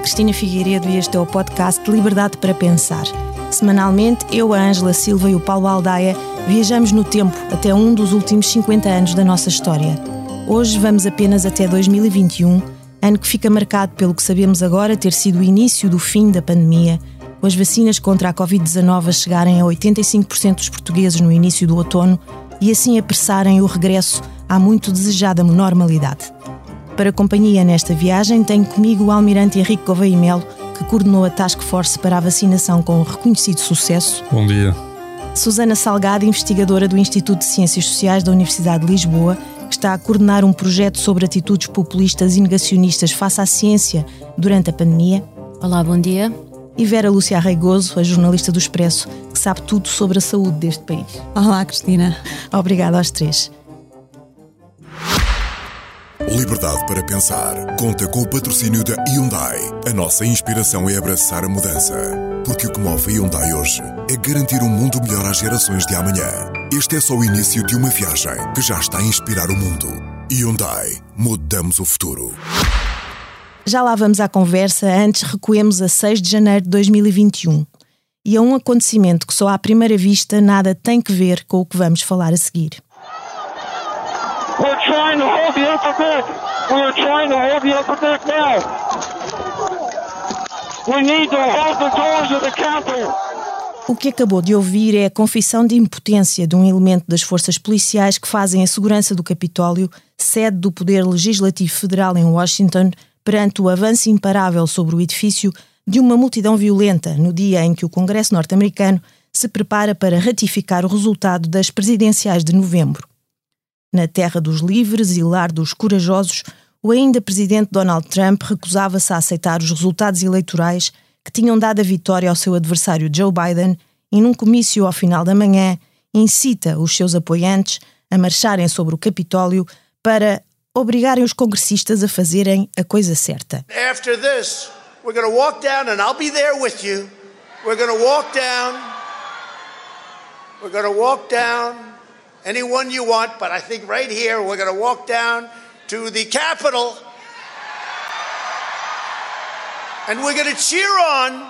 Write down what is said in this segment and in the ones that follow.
Cristina Figueiredo e este é o podcast Liberdade para Pensar. Semanalmente, eu, a Ângela Silva e o Paulo Aldaia viajamos no tempo até um dos últimos 50 anos da nossa história. Hoje vamos apenas até 2021, ano que fica marcado pelo que sabemos agora ter sido o início do fim da pandemia, com as vacinas contra a Covid-19 a chegarem a 85% dos portugueses no início do outono e assim apressarem o regresso à muito desejada normalidade. Para companhia nesta viagem, tenho comigo o almirante Henrique Gouveia Melo, que coordenou a Task Force para a vacinação com reconhecido sucesso. Bom dia. Susana Salgado, investigadora do Instituto de Ciências Sociais da Universidade de Lisboa, que está a coordenar um projeto sobre atitudes populistas e negacionistas face à ciência durante a pandemia. Olá, bom dia. E Vera Lúcia Arreigoso, a jornalista do Expresso, que sabe tudo sobre a saúde deste país. Olá, Cristina. Obrigada aos três. Liberdade para pensar. Conta com o patrocínio da Hyundai. A nossa inspiração é abraçar a mudança. Porque o que move a Hyundai hoje é garantir um mundo melhor às gerações de amanhã. Este é só o início de uma viagem que já está a inspirar o mundo. Hyundai. Mudamos o futuro. Já lá vamos à conversa, antes recuemos a 6 de janeiro de 2021 e a um acontecimento que só à primeira vista nada tem que ver com o que vamos falar a seguir. We're trying to hold the upper deck. We're trying to hold the upper deck now. We need to hold the doors of the. O que acabou de ouvir é a confissão de impotência de um elemento das forças policiais que fazem a segurança do Capitólio, sede do Poder Legislativo Federal em Washington, perante o avanço imparável sobre o edifício de uma multidão violenta no dia em que o Congresso norte-americano se prepara para ratificar o resultado das presidenciais de novembro. Na terra dos livres e lar dos corajosos, o ainda presidente Donald Trump recusava-se a aceitar os resultados eleitorais que tinham dado a vitória ao seu adversário Joe Biden e, num comício ao final da manhã, incita os seus apoiantes a marcharem sobre o Capitólio para obrigarem os congressistas a fazerem a coisa certa. After this, we're going to walk down and I'll be there with you. We're going to walk down. We're going to walk down anyone you want, but I think right here we're going to walk down to the Capitol and we're going to cheer on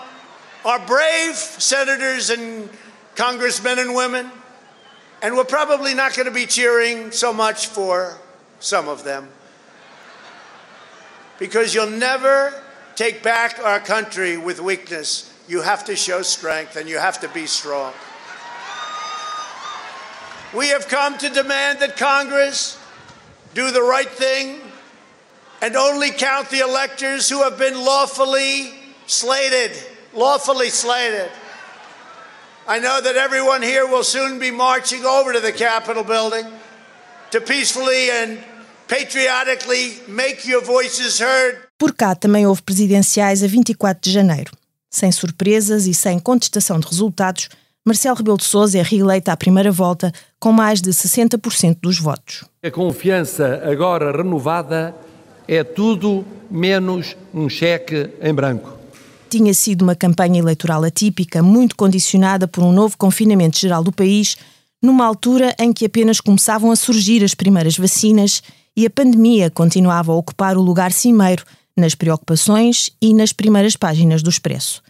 our brave senators and congressmen and women. And we're probably not going to be cheering so much for some of them. Because you'll never take back our country with weakness. You have to show strength and you have to be strong. We have come to demand that Congress do the right thing and only count the electors who have been lawfully slated. Lawfully slated. I know that everyone here will soon be marching over to the Capitol building to peacefully and patriotically make your voices heard. Por cá também houve presidenciais a 24 de janeiro. Sem surpresas e sem contestação de resultados, Marcelo Rebelo de Sousa é reeleito à primeira volta com mais de 60% dos votos. A confiança agora renovada é tudo menos um cheque em branco. Tinha sido uma campanha eleitoral atípica, muito condicionada por um novo confinamento geral do país, numa altura em que apenas começavam a surgir as primeiras vacinas e a pandemia continuava a ocupar o lugar cimeiro nas preocupações e nas primeiras páginas do Expresso.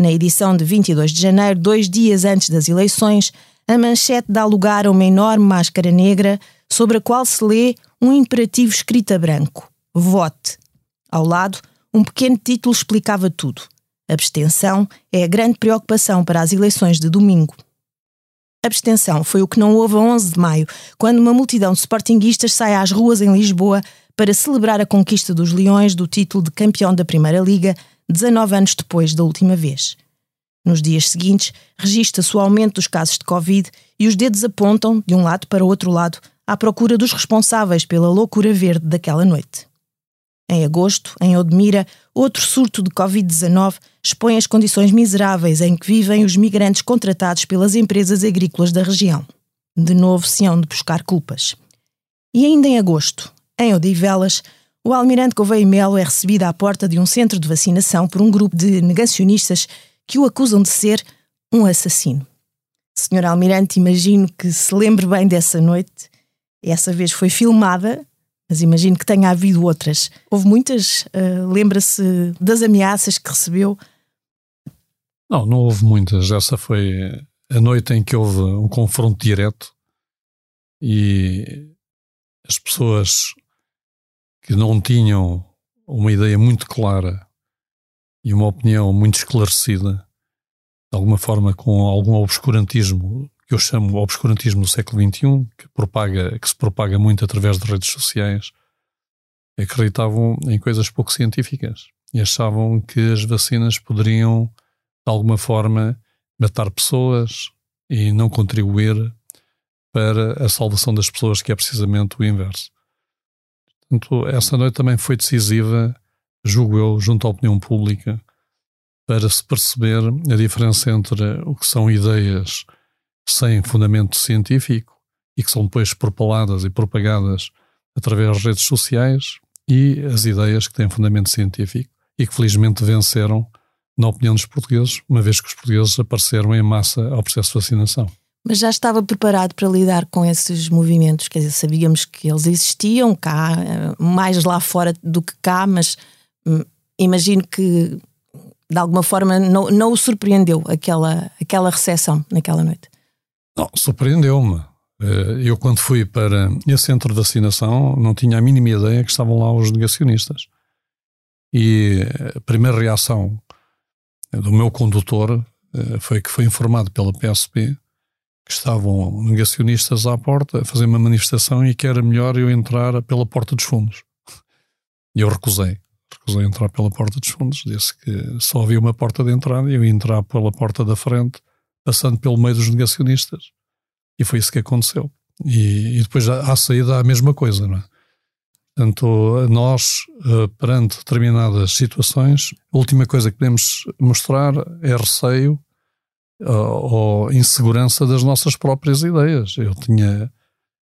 Na edição de 22 de janeiro, dois dias antes das eleições, a manchete dá lugar a uma enorme máscara negra sobre a qual se lê um imperativo escrito a branco: Vote. Ao lado, um pequeno título explicava tudo. Abstenção é a grande preocupação para as eleições de domingo. Abstenção foi o que não houve a 11 de maio, quando uma multidão de sportinguistas sai às ruas em Lisboa para celebrar a conquista dos Leões do título de campeão da Primeira Liga 19 anos depois da última vez. Nos dias seguintes, registra-se o aumento dos casos de Covid e os dedos apontam, de um lado para o outro lado, à procura dos responsáveis pela loucura verde daquela noite. Em agosto, em Odmira, outro surto de Covid-19 expõe as condições miseráveis em que vivem os migrantes contratados pelas empresas agrícolas da região. De novo se hão de buscar culpas. E ainda em agosto, em Odivelas, o almirante Gouveia Melo é recebido à porta de um centro de vacinação por um grupo de negacionistas que o acusam de ser um assassino. Senhor almirante, imagino que se lembre bem dessa noite. Essa vez foi filmada, mas imagino que tenha havido outras. Houve muitas? Uh, Lembra-se das ameaças que recebeu? Não, não houve muitas. Essa foi a noite em que houve um confronto direto e as pessoas que não tinham uma ideia muito clara e uma opinião muito esclarecida, de alguma forma com algum obscurantismo, que eu chamo obscurantismo do século XXI, que, propaga, que se propaga muito através de redes sociais, acreditavam em coisas pouco científicas e achavam que as vacinas poderiam, de alguma forma, matar pessoas e não contribuir para a salvação das pessoas, que é precisamente o inverso. Portanto, essa noite também foi decisiva, julgo eu, junto à opinião pública, para se perceber a diferença entre o que são ideias sem fundamento científico e que são depois propaladas e propagadas através das redes sociais e as ideias que têm fundamento científico e que felizmente venceram na opinião dos portugueses, uma vez que os portugueses apareceram em massa ao processo de vacinação. Mas já estava preparado para lidar com esses movimentos? Quer dizer, sabíamos que eles existiam cá, eh, mais lá fora do que cá, mas hum, imagino que de alguma forma não, não o surpreendeu aquela, aquela recepção naquela noite. Não, surpreendeu-me. Eh, eu, quando fui para esse centro de vacinação, não tinha a mínima ideia que estavam lá os negacionistas. E a primeira reação do meu condutor eh, foi que foi informado pela PSP que estavam negacionistas à porta a fazer uma manifestação e que era melhor eu entrar pela porta dos fundos. E eu recusei. Recusei entrar pela porta dos fundos. Disse que só havia uma porta de entrada e eu ia entrar pela porta da frente, passando pelo meio dos negacionistas. E foi isso que aconteceu. E, e depois à saída a mesma coisa, não é? Portanto, nós, eh, perante determinadas situações, a última coisa que podemos mostrar é receio ou insegurança das nossas próprias ideias. Eu tinha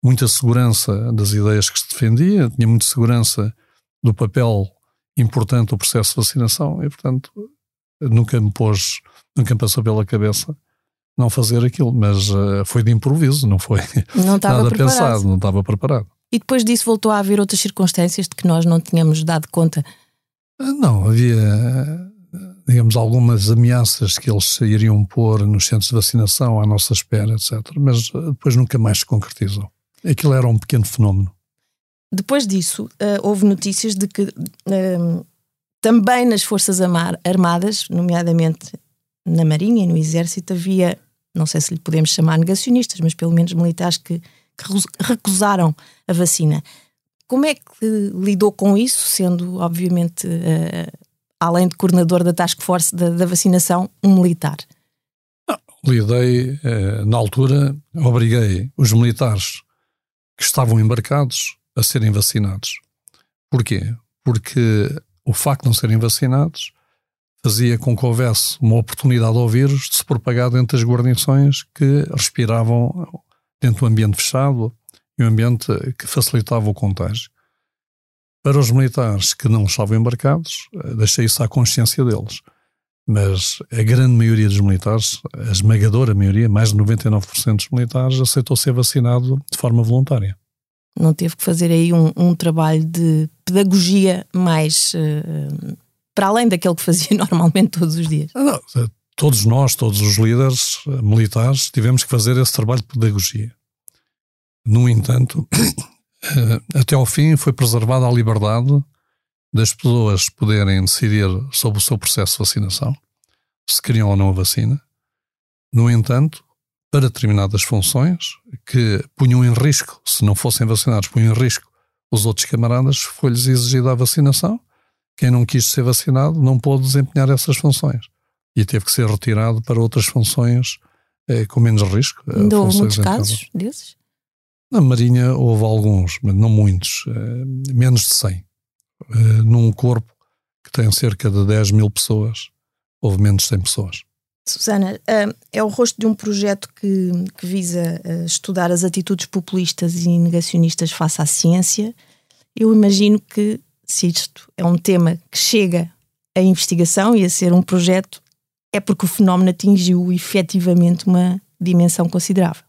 muita segurança das ideias que se defendia, tinha muita segurança do papel importante do processo de vacinação e, portanto, nunca me pôs, nunca me passou pela cabeça não fazer aquilo, mas uh, foi de improviso, não foi não nada preparado. pensado, não estava preparado. E depois disso voltou a haver outras circunstâncias de que nós não tínhamos dado conta? Ah, não, havia digamos, algumas ameaças que eles iriam pôr nos centros de vacinação à nossa espera, etc. Mas eh, depois nunca mais se concretizou. Aquilo era um pequeno fenómeno. Depois disso, uh, houve notícias de que uh, também nas Forças Armadas, nomeadamente na Marinha e no Exército, havia, não sei se lhe podemos chamar negacionistas, mas pelo menos militares que, que recusaram a vacina. Como é que lidou com isso, sendo obviamente além de coordenador da Task Force da, da vacinação, um militar? Não, lidei, eh, na altura, obriguei os militares que estavam embarcados a serem vacinados. Porquê? Porque o facto de não serem vacinados fazia com que houvesse uma oportunidade ao vírus de se propagar dentro das guarnições que respiravam dentro do ambiente fechado e um ambiente que facilitava o contágio. Para os militares que não estavam embarcados, eh, deixei isso à consciência deles. Mas a grande maioria dos militares, a esmagadora maioria, mais de 99% dos militares, aceitou ser vacinado de forma voluntária. Não teve que fazer aí um, um trabalho de pedagogia mais uh, para além daquele que fazia normalmente todos os dias? Não, todos nós, todos os líderes militares, tivemos que fazer esse trabalho de pedagogia. No entanto, até ao fim foi preservada a liberdade das pessoas poderem decidir sobre o seu processo de vacinação, se queriam ou não a vacina. No entanto, para determinadas funções que punham em risco, se não fossem vacinados, punham em risco os outros camaradas, foi-lhes exigida a vacinação. Quem não quis ser vacinado não pôde desempenhar essas funções e teve que ser retirado para outras funções eh, com menos risco. Eh, Ainda houve muitos casos desses? Na Marinha houve alguns, mas não muitos, eh, menos de 100. Eh, num corpo que tem cerca de 10 mil pessoas, houve menos de 100 pessoas. Susana, eh, é o rosto de um projeto que, que visa estudar as atitudes populistas e negacionistas face à ciência. Eu imagino que, se isto é um tema que chega à investigação e a ser um projeto, é porque o fenómeno atingiu efetivamente uma dimensão considerável.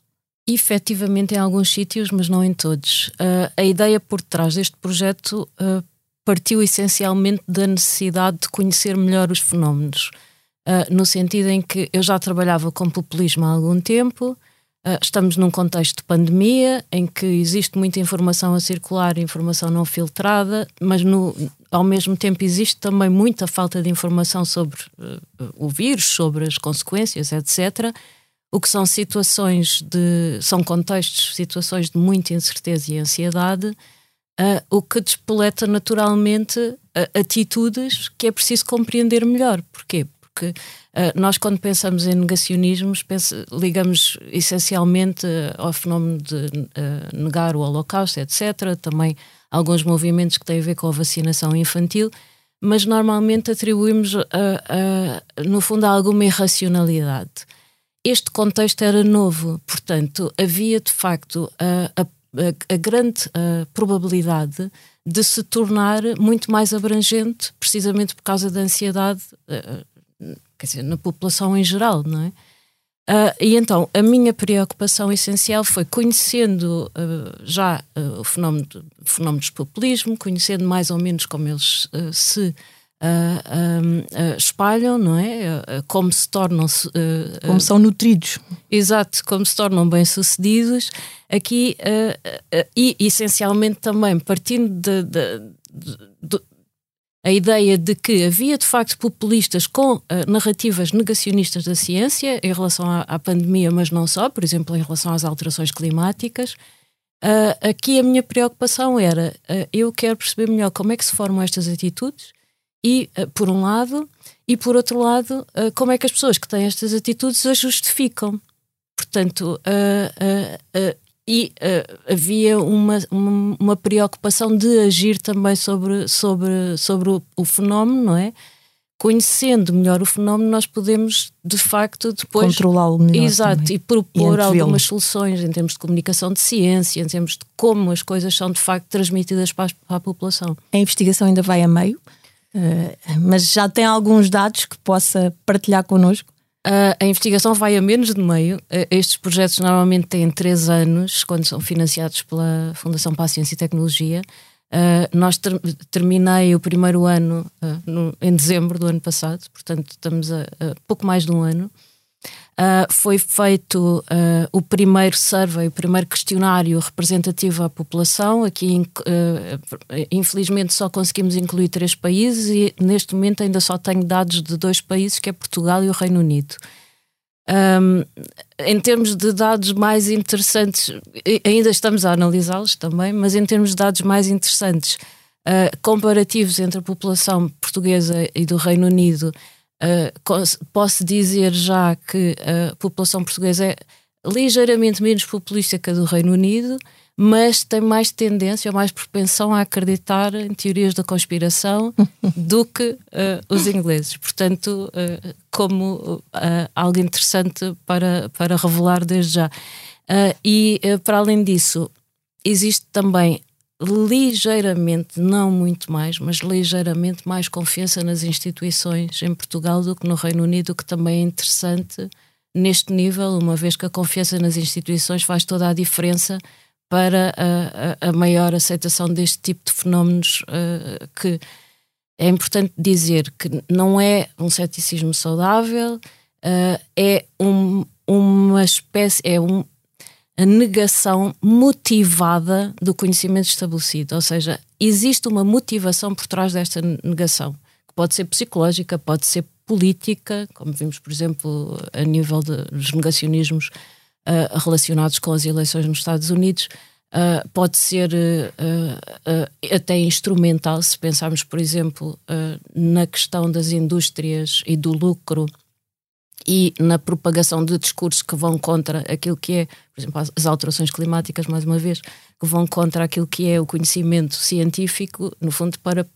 Efetivamente em alguns sítios, mas não em todos. Uh, a ideia por trás deste projeto uh, partiu essencialmente da necessidade de conhecer melhor os fenómenos, uh, no sentido em que eu já trabalhava com populismo há algum tempo, estamos num contexto de pandemia em que existe muita informação a circular, informação não filtrada, mas no, ao mesmo tempo existe também muita falta de informação sobre o vírus, sobre as consequências, etc o que são situações de. são contextos, situações de muita incerteza e ansiedade, uh, o que despoleta naturalmente uh, atitudes que é preciso compreender melhor. Porquê? Porque uh, nós, quando pensamos em negacionismos, pensa, ligamos essencialmente ao fenómeno de negar o Holocausto, etc. Também alguns movimentos que têm a ver com a vacinação infantil mas normalmente atribuímos, no fundo, alguma irracionalidade este contexto era novo, portanto, havia de facto a, a, a grande a probabilidade de se tornar muito mais abrangente, precisamente por causa da ansiedade, quer dizer, na população em geral, não é? Uh, e então, a minha preocupação essencial foi conhecendo uh, já uh, o fenómeno, de, fenómeno do populismo, conhecendo mais ou menos como eles se uh, espalham, não é? como se tornam. como são nutridos. Exato, como se tornam bem-sucedidos. Aqui, e essencialmente também partindo de, de, de a ideia de que havia de facto populistas com uh, narrativas negacionistas da ciência em relação à, à, pandemia, mas não só, por exemplo, em relação às alterações climáticas. Uh, aqui a minha preocupação era: uh, eu quero perceber melhor como é que se formam estas atitudes e, uh, por um lado, e por outro lado, uh, como é que as pessoas que têm estas atitudes as justificam. Portanto, uh, e havia uma, uma, uma, preocupação de agir também sobre, sobre, sobre o, o fenómeno, não é? conhecendo melhor o fenómeno, nós podemos de facto depois controlá-lo melhor. Exato, também. e propor e algumas soluções em termos de comunicação de ciência, em termos de como as coisas são de facto transmitidas para a, para a população. A investigação ainda vai a meio? Uh, mas já tem alguns dados que possa partilhar connosco? Uh, a investigação vai a menos de meio. Uh, estes projetos normalmente têm três anos, quando são financiados pela Fundação para a Ciência e Tecnologia. nós ter terminei o primeiro ano no, em dezembro do ano passado, portanto estamos a, a pouco mais de um ano. Uh, foi feito uh, o primeiro survey, o primeiro questionário representativo à população. Aqui, uh, infelizmente, só conseguimos incluir três países e neste momento ainda só tenho dados de dois países, que é Portugal e o Reino Unido. Um, em termos de dados mais interessantes, ainda estamos a analisá-los também, mas em termos de dados mais interessantes, comparativos entre a população portuguesa e do Reino Unido, Uh, posso dizer já que a população portuguesa é ligeiramente menos populista que a do Reino Unido, mas tem mais tendência, mais propensão a acreditar em teorias da conspiração do que uh, os ingleses. Portanto, uh, como algo interessante para, para revelar desde já. e, para além disso, existe também ligeiramente, não muito mais, mas ligeiramente mais confiança nas instituições em Portugal do que no Reino Unido, que também é interessante neste nível, uma vez que a confiança nas instituições faz toda a diferença para a, a, a maior aceitação deste tipo de fenómenos uh, que é importante dizer que não é um ceticismo saudável, uh, é um, uma espécie, é um, a negação motivada do conhecimento estabelecido, ou seja, existe uma motivação por trás desta negação, que pode ser psicológica, pode ser política, como vimos, por exemplo, a nível dos negacionismos uh, relacionados com as eleições nos Estados Unidos, uh, pode ser uh, até instrumental, se pensarmos, por exemplo, na questão das indústrias e do lucro e na propagação de discursos que vão contra aquilo que é, por exemplo, as alterações climáticas, mais uma vez, que vão contra aquilo que é o conhecimento científico, no fundo, para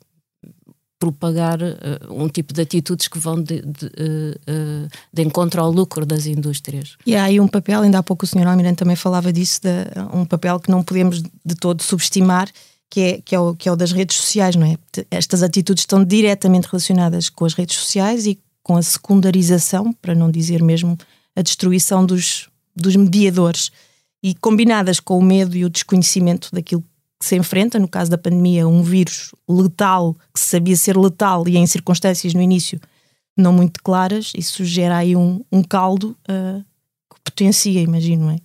propagar uh, um tipo de atitudes que vão de, de, uh, de, encontro ao lucro das indústrias. E há aí um papel, ainda há pouco o Sr. Almirante também falava disso, de, um papel que não podemos de todo subestimar, que é, que, é o, que é o das redes sociais, não é? Estas atitudes estão diretamente relacionadas com as redes sociais e com a secundarização, para não dizer mesmo a destruição dos, dos mediadores. e combinadas com o medo e o desconhecimento daquilo que se enfrenta, no caso da pandemia, um vírus letal, que se sabia ser letal e em circunstâncias no início não muito claras, isso gera aí um, um caldo uh, que potencia, imagino, é?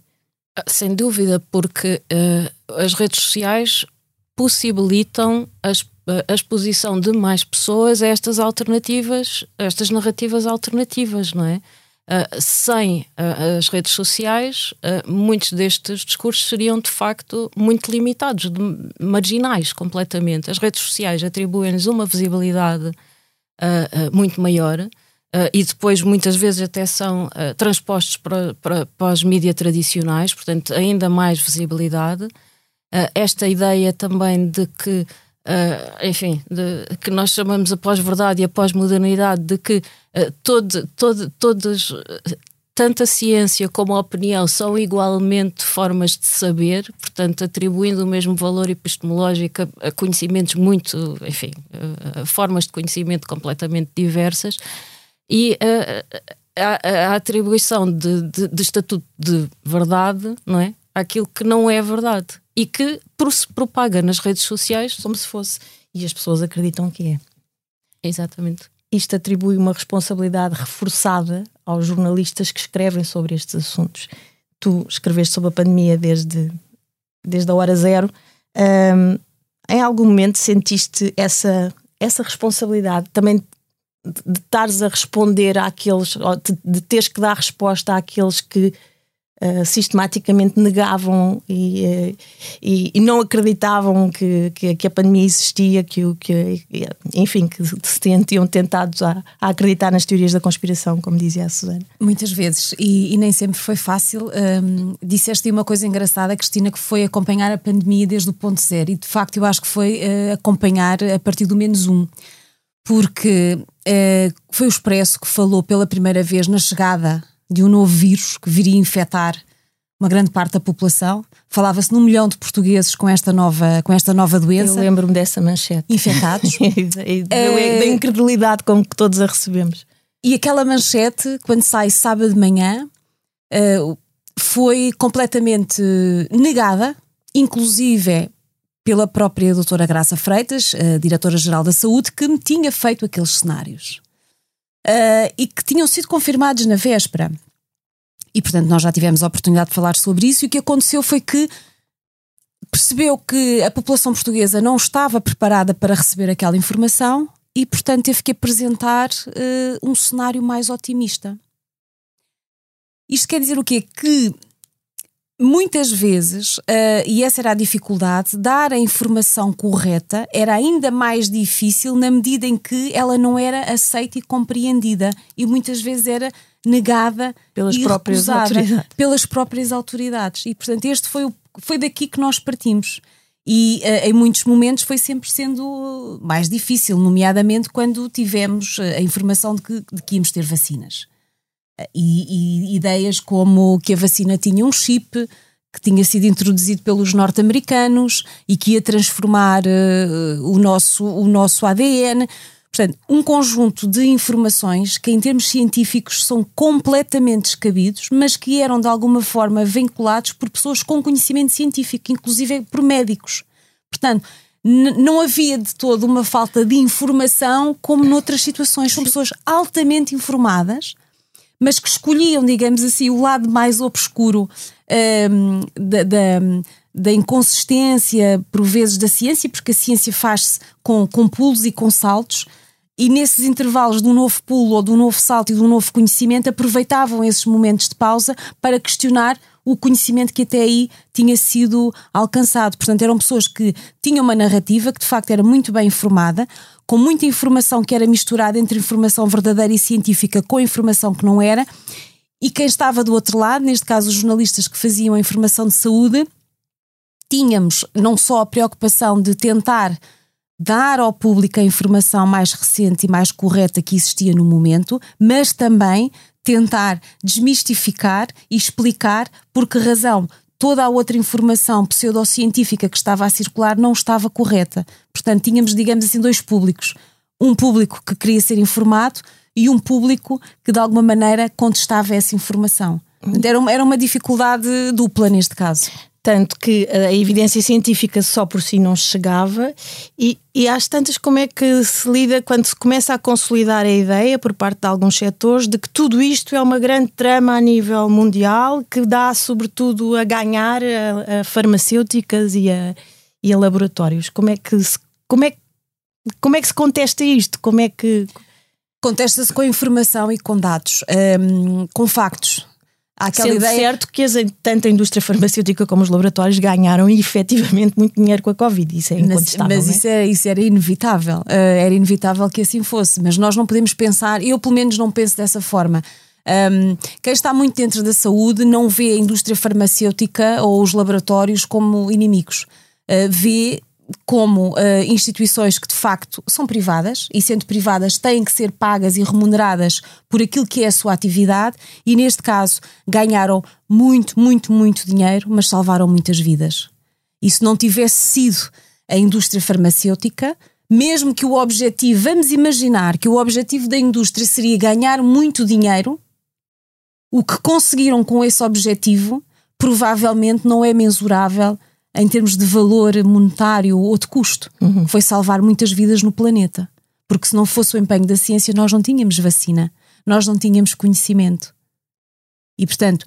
Ah, sem dúvida, porque uh, as redes sociais possibilitam as, a exposição de mais pessoas a estas alternativas, a estas narrativas alternativas, não é? Uh, sem uh, as redes sociais, uh, muitos destes discursos seriam de facto muito limitados, marginais completamente. As redes sociais atribuem-lhes uma visibilidade muito maior. e depois muitas vezes até são transpostos para, para, para os mídias tradicionais, portanto, ainda mais visibilidade. esta ideia também de que Uh, enfim, de, que nós chamamos a pós-verdade e a pós-modernidade, de que uh, todo, todo, todas, tanto a ciência como a opinião são igualmente formas de saber, portanto, atribuindo o mesmo valor epistemológico a, a conhecimentos muito, enfim, a, a, formas de conhecimento completamente diversas, e a, a atribuição de, de, de estatuto de verdade, não é? Aquilo que não é verdade e que se propaga nas redes sociais como se fosse. E as pessoas acreditam que é. Exatamente. Isto atribui uma responsabilidade reforçada aos jornalistas que escrevem sobre estes assuntos. Tu escreveste sobre a pandemia desde, desde a hora zero. Um, em algum momento sentiste essa, essa responsabilidade também de, estares a responder àqueles, de teres que dar resposta àqueles que Uh, sistematicamente negavam e, uh, e, e, não acreditavam que, que, que, a pandemia existia, que, que enfim, que se sentiam tentados a, a, acreditar nas teorias da conspiração, como dizia a Susana. Muitas vezes, e, e nem sempre foi fácil. Um, disseste uma coisa engraçada, Cristina, que foi acompanhar a pandemia desde o ponto zero, e de facto eu acho que foi uh, acompanhar a partir do menos um. Porque foi o Expresso que falou pela primeira vez na chegada de um novo vírus que viria infectar uma grande parte da população. Falava-se num milhão de portugueses com esta nova, com esta nova doença. Eu lembro-me dessa manchete. Infectados. é... Da incredulidade com que todos a recebemos. E aquela manchete, quando sai sábado de manhã, uh, foi completamente negada, inclusive pela própria doutora Graça Freitas, a diretora-geral da Saúde, que me tinha feito aqueles cenários uh, e que tinham sido confirmados na véspera. E, portanto, nós já tivemos a oportunidade de falar sobre isso. E o que aconteceu foi que percebeu que a população portuguesa não estava preparada para receber aquela informação e, portanto, teve que apresentar uh, um cenário mais otimista. Isto quer dizer o quê? Que muitas vezes, uh, e essa era a dificuldade, dar a informação correta era ainda mais difícil na medida em que ela não era aceita e compreendida e muitas vezes era negada pelas próprias autoridades. pelas próprias autoridades. E portanto, este foi, o, foi daqui que nós partimos. E uh, em muitos momentos foi sempre sendo mais difícil, nomeadamente quando tivemos eh, a informação de que, de que íamos ter vacinas. E, e, ideias como que a vacina tinha um chip que tinha sido introduzido pelos norte-americanos e que ia transformar uh, o, nosso, o nosso ADN. Portanto, um conjunto de informações que, em termos científicos, são completamente descabidos, mas que eram de alguma forma vinculados por pessoas com conhecimento científico, inclusive por médicos. Portanto, não havia de todo uma falta de informação como noutras situações. São pessoas altamente informadas mas que escolhiam, digamos assim, o lado mais obscuro um, da, da, da, inconsistência, por vezes, da ciência, porque a ciência faz-se com, com pulos e com saltos. E nesses intervalos de um novo pulo ou de um novo salto e de um novo conhecimento, aproveitavam esses momentos de pausa para questionar o conhecimento que até aí tinha sido alcançado. Portanto, eram pessoas que tinham uma narrativa que de facto era muito bem informada, com muita informação que era misturada entre informação verdadeira e científica com informação que não era. E quem estava do outro lado, neste caso os jornalistas que faziam a informação de saúde, tínhamos não só a preocupação de tentar dar ao público a informação mais recente e mais correta que existia no momento, mas também tentar desmistificar e explicar por que razão toda a outra informação pseudocientífica que estava a circular não estava correta. Portanto, tínhamos, digamos assim, dois públicos. Um público que queria ser informado e um público que, de alguma maneira, contestava essa informação. Era uma, era uma dificuldade dupla neste caso. Tanto que a evidência científica só por si não chegava, e, e às tantas, como é que se lida quando se começa a consolidar a ideia por parte de alguns setores de que tudo isto é uma grande trama a nível mundial que dá, sobretudo, a ganhar a, a farmacêuticas e a, e a laboratórios? Como é que se, como é, como é que se contesta isto? Como é que. Contesta-se com informação e com dados, um, com factos. Há aquela Sendo ideia... certo que as, tanto a indústria farmacêutica como os laboratórios ganharam efetivamente muito dinheiro com a Covid, isso é incontestável. Mas, mas isso, é, isso era inevitável, uh, era inevitável que assim fosse, mas nós não podemos pensar, eu pelo menos não penso dessa forma. Um, quem está muito dentro da saúde não vê a indústria farmacêutica ou os laboratórios como inimigos. Uh, vê como uh, instituições que de facto são privadas e, sendo privadas, têm que ser pagas e remuneradas por aquilo que é a sua atividade, e neste caso ganharam muito, muito, muito dinheiro, mas salvaram muitas vidas. E se não tivesse sido a indústria farmacêutica, mesmo que o objetivo, vamos imaginar que o objetivo da indústria seria ganhar muito dinheiro, o que conseguiram com esse objetivo provavelmente não é mensurável em termos de valor monetário ou de custo. Uhum. Foi salvar muitas vidas no planeta. Porque se não fosse o empenho da ciência, nós não tínhamos vacina, nós não tínhamos conhecimento. E, portanto,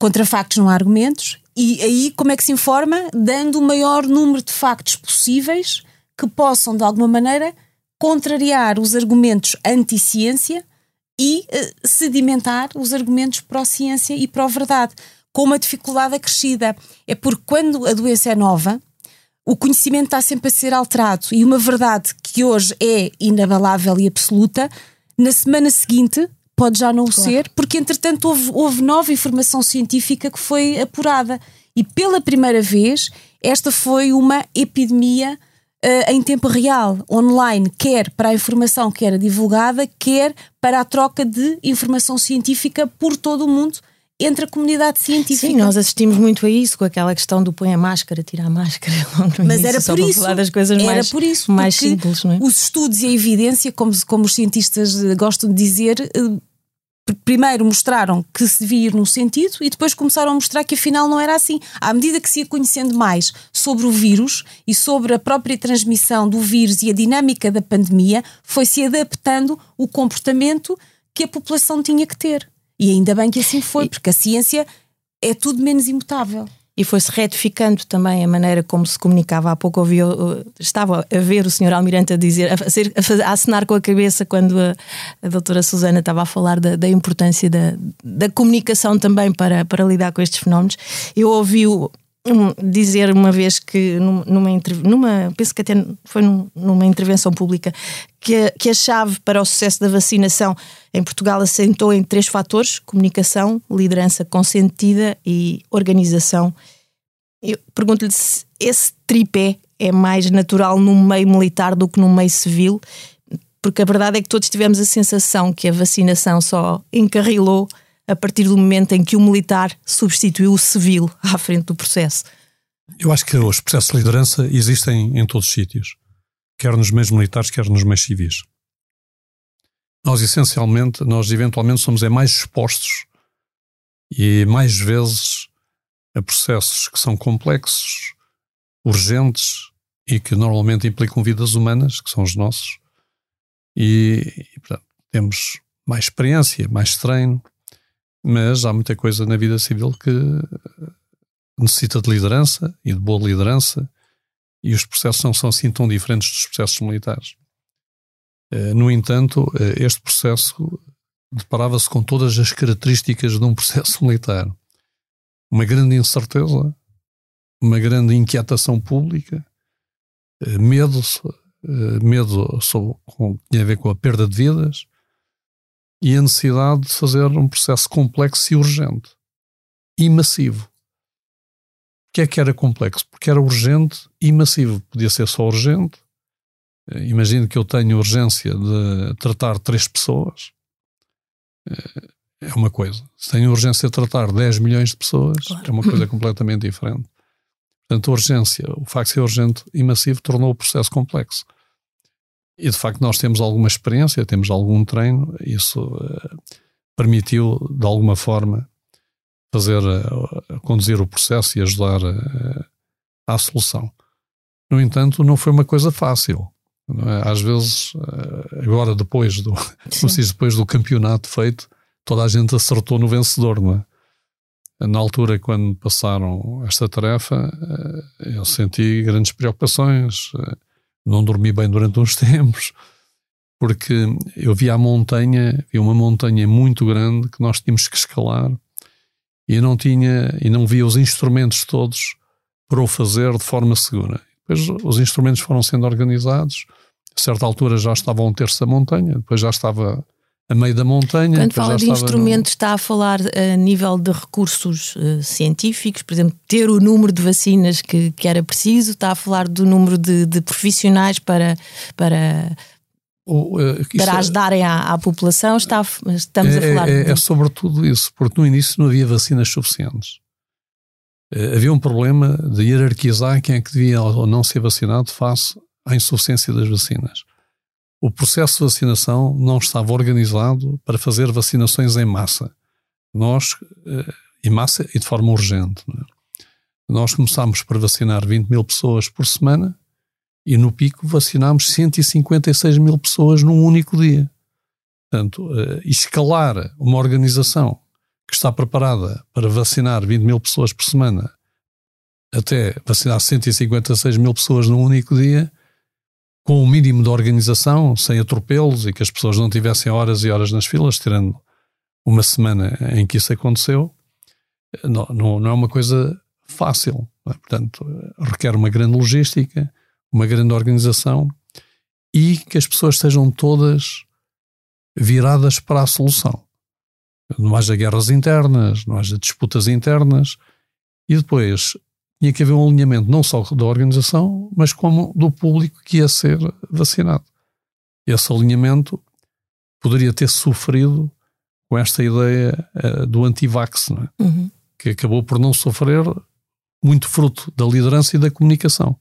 contra factos não há argumentos. E aí, como é que se informa? Dando o maior número de factos possíveis que possam, de alguma maneira, contrariar os argumentos anti-ciência e uh, sedimentar os argumentos pró-ciência e pró-verdade com uma dificuldade acrescida. É porque quando a doença é nova, o conhecimento está sempre a ser alterado e uma verdade que hoje é inabalável e absoluta, na semana seguinte pode já não claro. ser, porque entretanto houve, houve nova informação científica que foi apurada. E pela primeira vez, esta foi uma epidemia uh, em tempo real, online, quer para a informação que era divulgada, quer para a troca de informação científica por todo o mundo entre a comunidade científica. Sim, nós assistimos muito a isso, com aquela questão do põe a máscara, tira a máscara. Mas era por isso. Falar das coisas era mais, por isso, mais simples, não é? Os estudos e a evidência, como, como os cientistas gostam de dizer, eh, primeiro mostraram que se devia ir num sentido e depois começaram a mostrar que afinal não era assim. À medida que se ia conhecendo mais sobre o vírus e sobre a própria transmissão do vírus e a dinâmica da pandemia, foi-se adaptando o comportamento que a população tinha que ter. E ainda bem que assim foi, porque a ciência é tudo menos imutável. E foi-se retificando também a maneira como se comunicava. Há pouco ouvi, estava a ver o senhor Almirante a dizer, a, ser, a, acenar com a cabeça quando a, a doutora Susana estava a falar da, da importância da, da comunicação também para, para lidar com estes fenómenos. Eu ouvi o, dizer uma vez que numa, numa penso que até foi numa intervenção pública que a, que a chave para o sucesso da vacinação em Portugal assentou em três fatores: comunicação, liderança consentida e organização. Eu pergunto-lhe se esse tripé é mais natural no meio militar do que no meio civil, porque a verdade é que todos tivemos a sensação que a vacinação só encarrilou a partir do momento em que o militar substituiu o civil à frente do processo? Eu acho que os processos de liderança existem em todos os sítios, quer nos meios militares, quer nos meios civis. Nós, essencialmente, nós eventualmente somos é mais expostos e mais vezes a processos que são complexos, urgentes e que normalmente implicam vidas humanas, que são os nossos, e, e portanto, temos mais experiência, mais treino, mas há muita coisa na vida civil que necessita de liderança e de boa liderança e os processos não são assim tão diferentes dos processos militares. Eh, no entanto, eh, este processo deparava-se com todas as características de um processo militar. Uma grande incerteza, uma grande inquietação pública, eh, medo, medo sobre, com, tinha a ver com a perda de vidas, e a necessidade de fazer um processo complexo e urgente e massivo. Que é que era complexo? Porque era urgente e massivo. Podia ser só urgente. Eh, imagino que eu tenho urgência de tratar três pessoas. Eh, é uma coisa. Se tenho urgência de tratar 10 milhões de pessoas, claro. é uma coisa completamente diferente. Portanto, a urgência, o facto de ser urgente e massivo tornou o processo complexo. E de facto nós temos alguma experiência, temos algum treino, isso uh, permitiu de alguma forma fazer, a conduzir o processo e ajudar à solução. No entanto, não foi uma coisa fácil. É? Às vezes, agora depois do, depois do campeonato feito, toda a gente acertou no vencedor, não é? Na altura, quando passaram esta tarefa, eu senti grandes preocupações, não dormi bem durante uns tempos, porque eu vi a montanha, vi uma montanha muito grande que nós tínhamos que escalar e não tinha e não via os instrumentos todos para o fazer de forma segura. Depois os instrumentos foram sendo organizados, a certa altura já estava um terço da montanha, depois já estava a meio da montanha. Quando fala de instrumentos, no... está a falar a nível de recursos uh, científicos, por exemplo, ter o número de vacinas que, que era preciso, está a falar do número de, de profissionais para, para uh, para é- ajudarem à, à, população, está, estamos é, a falar. É, de... é sobretudo isso, porque no início não havia vacinas suficientes. Uh, havia um problema de hierarquizar quem é que devia ou não ser vacinado face à insuficiência das vacinas. O processo de vacinação não estava organizado para fazer vacinações em massa. Nós, uh, em massa e de forma urgente. É? Nós começámos por vacinar 20 mil pessoas por semana e no pico vacinámos 156 mil pessoas num único dia. Portanto, uh, escalar uma organização que está preparada para vacinar 20 mil pessoas por semana até vacinar 156 mil pessoas num único dia, com o mínimo de organização, sem atropelos e que as pessoas não tivessem horas e horas nas filas, tirando uma semana em que isso aconteceu, não, não, não é uma coisa fácil. É? Portanto, requer uma grande logística, uma grande organização e que as pessoas estejam todas viradas para a solução. Não haja guerras internas, não haja disputas internas e depois tinha que haver um alinhamento não só da organização, mas como do público que ia ser vacinado. Esse alinhamento poderia ter sofrido com esta ideia uh, do anti-vax, é? uhum. que acabou por não sofrer muito fruto da liderança e da comunicação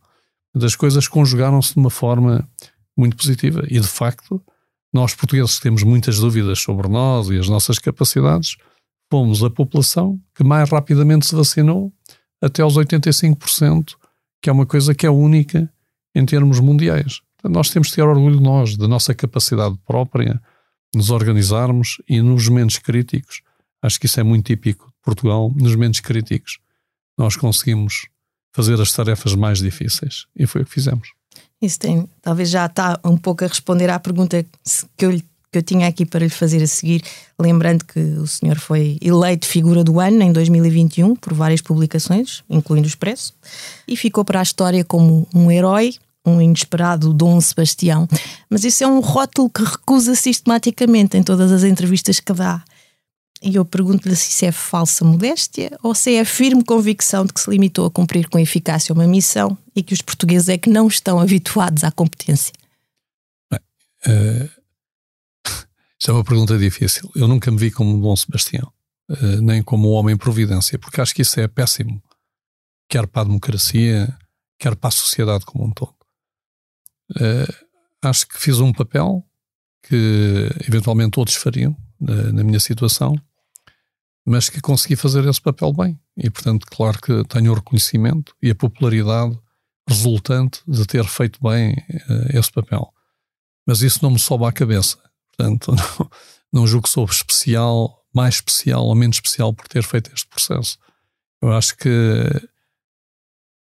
das coisas conjugaram-se de uma forma muito positiva. E, de facto, nós portugueses temos muitas dúvidas sobre nós e as nossas capacidades, fomos a população que mais rapidamente se vacinou até aos 85%, que é uma coisa que é única em termos mundiais. nós temos de ter orgulho de nós, da nossa capacidade própria, nos organizarmos e nos momentos críticos, acho que isso é muito típico de Portugal, nos momentos críticos, nós conseguimos fazer as tarefas mais difíceis. E foi o que fizemos. Isso tem, talvez já está um pouco a responder à pergunta que eu, que eu tinha aqui para lhe fazer a seguir, lembrando que o senhor foi eleito figura do ano em 2021 por várias publicações, incluindo o Expresso, e ficou para a história como um herói, um inesperado Dom Sebastião. Mas isso é um rótulo que recusa sistematicamente em todas as entrevistas que dá. E eu pergunto-lhe se isso é falsa modéstia ou se é a firme convicção de que se limitou a cumprir com eficácia uma missão e que os portugueses é que não estão habituados à competência. Bem, uh, isto é uma pergunta difícil. Eu nunca me vi como um bom Sebastião, uh, nem como um homem providência, porque acho que isso é péssimo, quer para a democracia, quer para a sociedade como um todo. Uh, acho que fiz um papel que eventualmente outros fariam na, minha situação mas que consegui fazer esse papel bem. E, portanto, claro que tenho o reconhecimento e a popularidade resultante de ter feito bem uh, esse papel. Mas isso não me sobe à cabeça. Portanto, não, não julgo que sou especial, mais especial ou menos especial por ter feito este processo. Eu acho que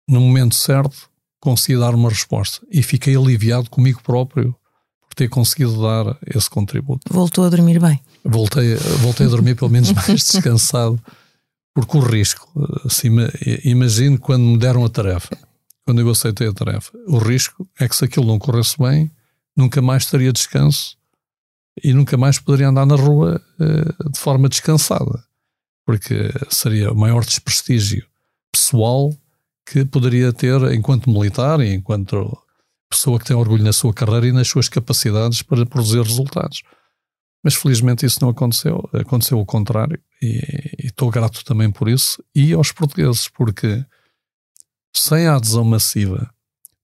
no momento certo consegui dar uma resposta e fiquei aliviado comigo próprio por ter conseguido dar esse contributo. Voltou a dormir bem voltei, voltei a dormir pelo menos mais descansado, porque o risco, assim, imagino quando me deram a tarefa, quando eu aceitei a tarefa, o risco é que se aquilo não corresse bem, nunca mais teria descanso e nunca mais poderia andar na rua uh, de forma descansada, porque seria o maior desprestígio pessoal que poderia ter enquanto militar e enquanto pessoa que tem orgulho na sua carreira e nas suas capacidades para produzir resultados. Mas felizmente isso não aconteceu, aconteceu o contrário e, e estou grato também por isso e aos portugueses, porque sem a adesão massiva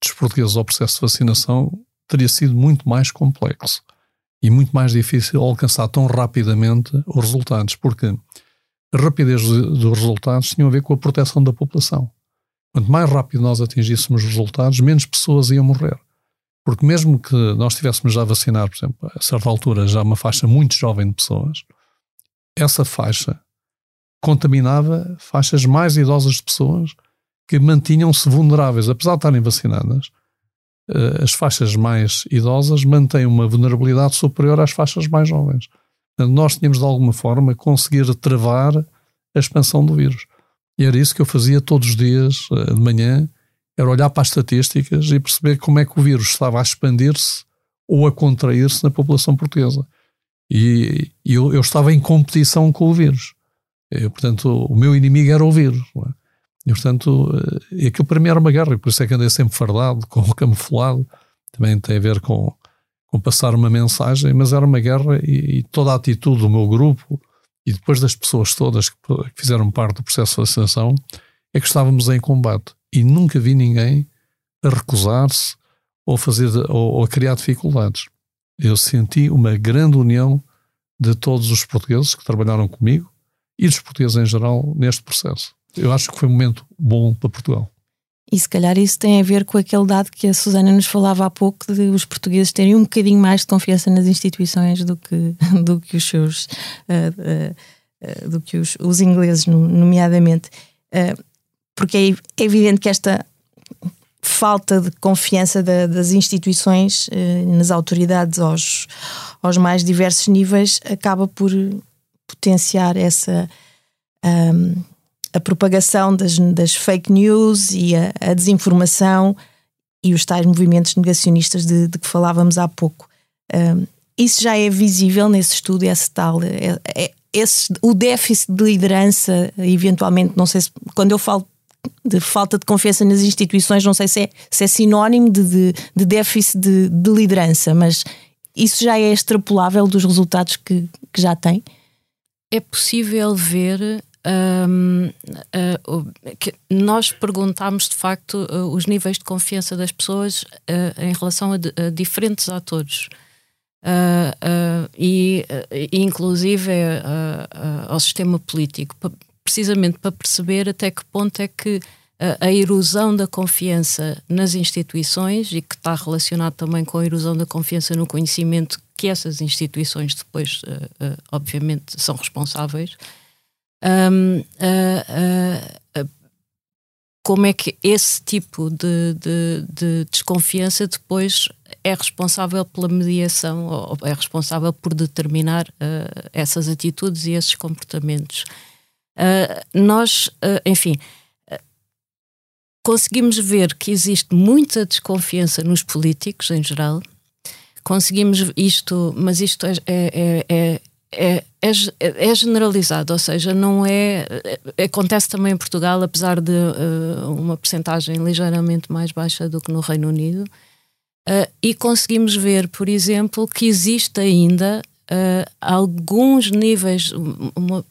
dos portugueses ao processo de vacinação teria sido muito mais complexo e muito mais difícil alcançar tão rapidamente os resultados, porque a rapidez dos resultados tinha a ver com a proteção da população. Quanto mais rápido nós atingíssemos os resultados, menos pessoas iam morrer. Porque mesmo que nós estivéssemos já a vacinar, por exemplo, a certa altura, já uma faixa muito jovem de pessoas, essa faixa contaminava faixas mais idosas de pessoas que mantinham-se vulneráveis. Apesar de estarem vacinadas, as faixas mais idosas mantêm uma vulnerabilidade superior às faixas mais jovens. Nós tínhamos, de alguma forma, conseguir travar a expansão do vírus. E era isso que eu fazia todos os dias, eh, de manhã, era olhar para as estatísticas e perceber como é que o vírus estava a expandir-se ou a contrair-se na população portuguesa. E, eu, eu, estava em competição com o vírus. Eu, portanto, o meu inimigo era o vírus. É? E, portanto, eh, aquilo para mim era uma guerra, por isso é que andei sempre fardado, com camuflado. Também tem a ver com, com passar uma mensagem, mas era uma guerra e, e, toda a atitude do meu grupo e depois das pessoas todas que, que fizeram parte do processo de vacinação é que estávamos em combate e nunca vi ninguém a recusar-se ou, fazer, ou, ou a criar dificuldades. Eu senti uma grande união de todos os portugueses que trabalharam comigo e dos portugueses em geral neste processo. Eu acho que foi um momento bom para Portugal. E se calhar isso tem a ver com aquele dado que a Susana nos falava há pouco de os portugueses terem um bocadinho mais de confiança nas instituições do que, do que os seus uh, uh, uh, do que os, os ingleses, nomeadamente porque é, é evidente que esta falta de confiança da, das instituições nas autoridades aos, aos mais diversos níveis acaba por potenciar essa um, a propagação das, das, fake news e a, a, desinformação e os tais movimentos negacionistas de, de que falávamos há pouco. Um, isso já é visível nesse estudo, esse tal, é, é, esse, o déficit de liderança, eventualmente, não sei se quando eu falo de falta de confiança nas instituições, não sei se é, se é sinónimo de, de, de déficit de, de, liderança, mas isso já é extrapolável dos resultados que, que já tem? É possível ver. Uh, nós perguntámos de facto uh, os níveis de confiança das pessoas uh, em relação a, a diferentes atores. e inclusive ao sistema político precisamente para perceber até que ponto é que a, erosão da confiança nas instituições e que está relacionado também com a erosão da confiança no conhecimento que essas instituições depois, obviamente, são responsáveis. Um, uh, como é que esse tipo de, de, de, desconfiança depois é responsável pela mediação ou é responsável por determinar essas atitudes e esses comportamentos? Uh, nós, uh, enfim, uh, conseguimos ver que existe muita desconfiança nos políticos em geral. Conseguimos isto, mas isto é, é, é, é, é generalizado, ou seja, não é. Acontece também em Portugal, apesar de uma percentagem ligeiramente mais baixa do que no Reino Unido. e conseguimos ver, por exemplo, que existe ainda uh, alguns níveis, uma,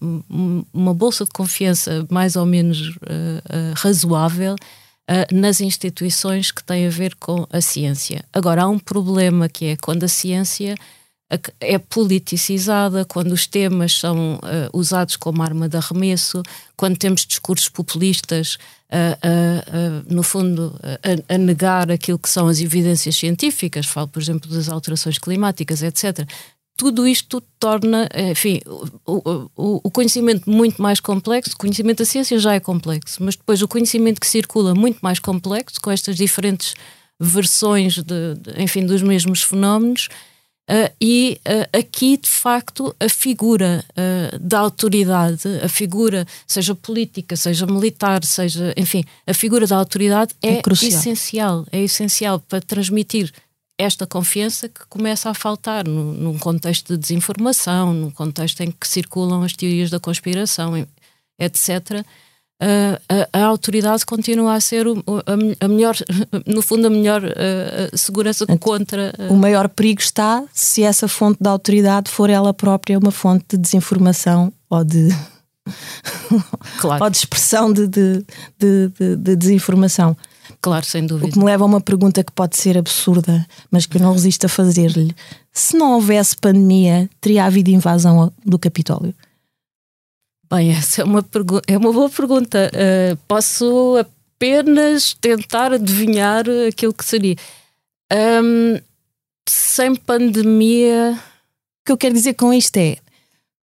uma, bolsa de confiança mais ou menos uh, uh, razoável nas instituições que têm a ver com a ciência. Agora, há um problema que é quando a ciência é politicizada, quando os temas são uh, usados como arma de arremesso, quando temos discursos populistas, uh, uh, no fundo, a, a, negar aquilo que são as evidências científicas, falo, por exemplo, das alterações climáticas, etc tudo isto torna, enfim, o, o, o, conhecimento muito mais complexo. O conhecimento da ciência já é complexo, mas depois o conhecimento que circula muito mais complexo, com estas diferentes versões, de, de enfim, dos mesmos fenómenos. Uh, e uh, aqui, de facto, a figura uh, da autoridade, a figura, seja política, seja militar, seja, enfim, a figura da autoridade é, é essencial. É essencial para transmitir esta confiança que começa a faltar no, num contexto de desinformação, num contexto em que circulam as teorias da conspiração, etc. A, a, autoridade continua a ser o, a, a, melhor, no fundo, a melhor uh, segurança contra. Uh... O maior perigo está se essa fonte da autoridade for ela própria uma fonte de desinformação ou de. Claro. ou de expressão de, de, de, de desinformação. Claro, sem dúvida. O que me leva a uma pergunta que pode ser absurda, mas que eu não resisto a fazer-lhe. Se não houvesse pandemia, teria havido invasão do Capitólio? Bem, essa é uma, é uma boa pergunta. Uh, posso apenas tentar adivinhar aquilo que seria. Um, sem pandemia. O que eu quero dizer com isto é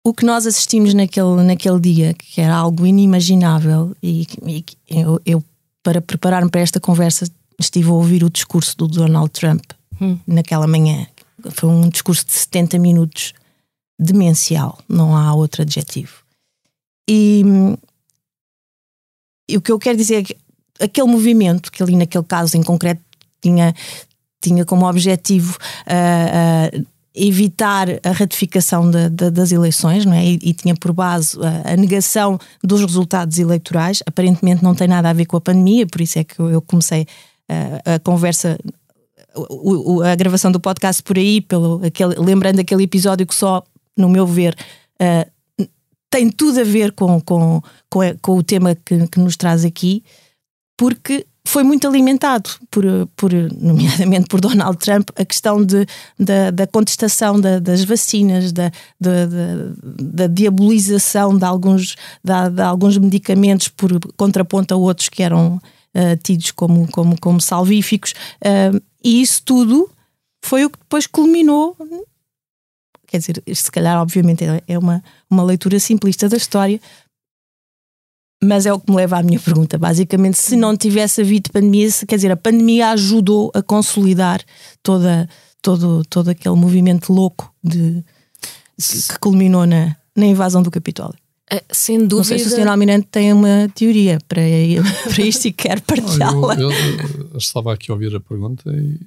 o que nós assistimos naquele, naquele dia, que era algo inimaginável, e, e eu, eu, para preparar-me para esta conversa, estive a ouvir o discurso do Donald Trump hum. naquela manhã. Foi um discurso de 70 minutos, demencial, não há outro adjetivo. E, e o que eu quero dizer é que aquele movimento, que ali naquele caso em concreto tinha, tinha como objetivo uh, uh, evitar a ratificação de, de, das eleições, não é? E, e tinha por base a, a, negação dos resultados eleitorais. Aparentemente não tem nada a ver com a pandemia, por isso é que eu comecei uh, a conversa, o, o, a gravação do podcast por aí, pelo, aquele, lembrando aquele episódio que só, no meu ver, uh, tem tudo a ver com, com, com, com o tema que, que nos traz aqui, porque foi muito alimentado, por, por, nomeadamente por Donald Trump, a questão de, da, da contestação da, das vacinas, da, da, da, diabolização de alguns, de, de, alguns medicamentos por contraponto a outros que eram uh, tidos como, como, como salvíficos. Uh, e isso tudo foi o que depois culminou. Quer dizer, se calhar, obviamente, é, é uma, uma leitura simplista da história, mas é o que me leva à minha pergunta. Basicamente, se não tivesse havido pandemia, quer dizer, a pandemia ajudou a consolidar toda, todo, todo aquele movimento louco de, que culminou na, na invasão do Capitólio. É, sem dúvida. Não sei se o Sr. Almirante tem uma teoria para, para isto e quer partilhá-la. Eu, eu, eu, estava aqui a ouvir a pergunta e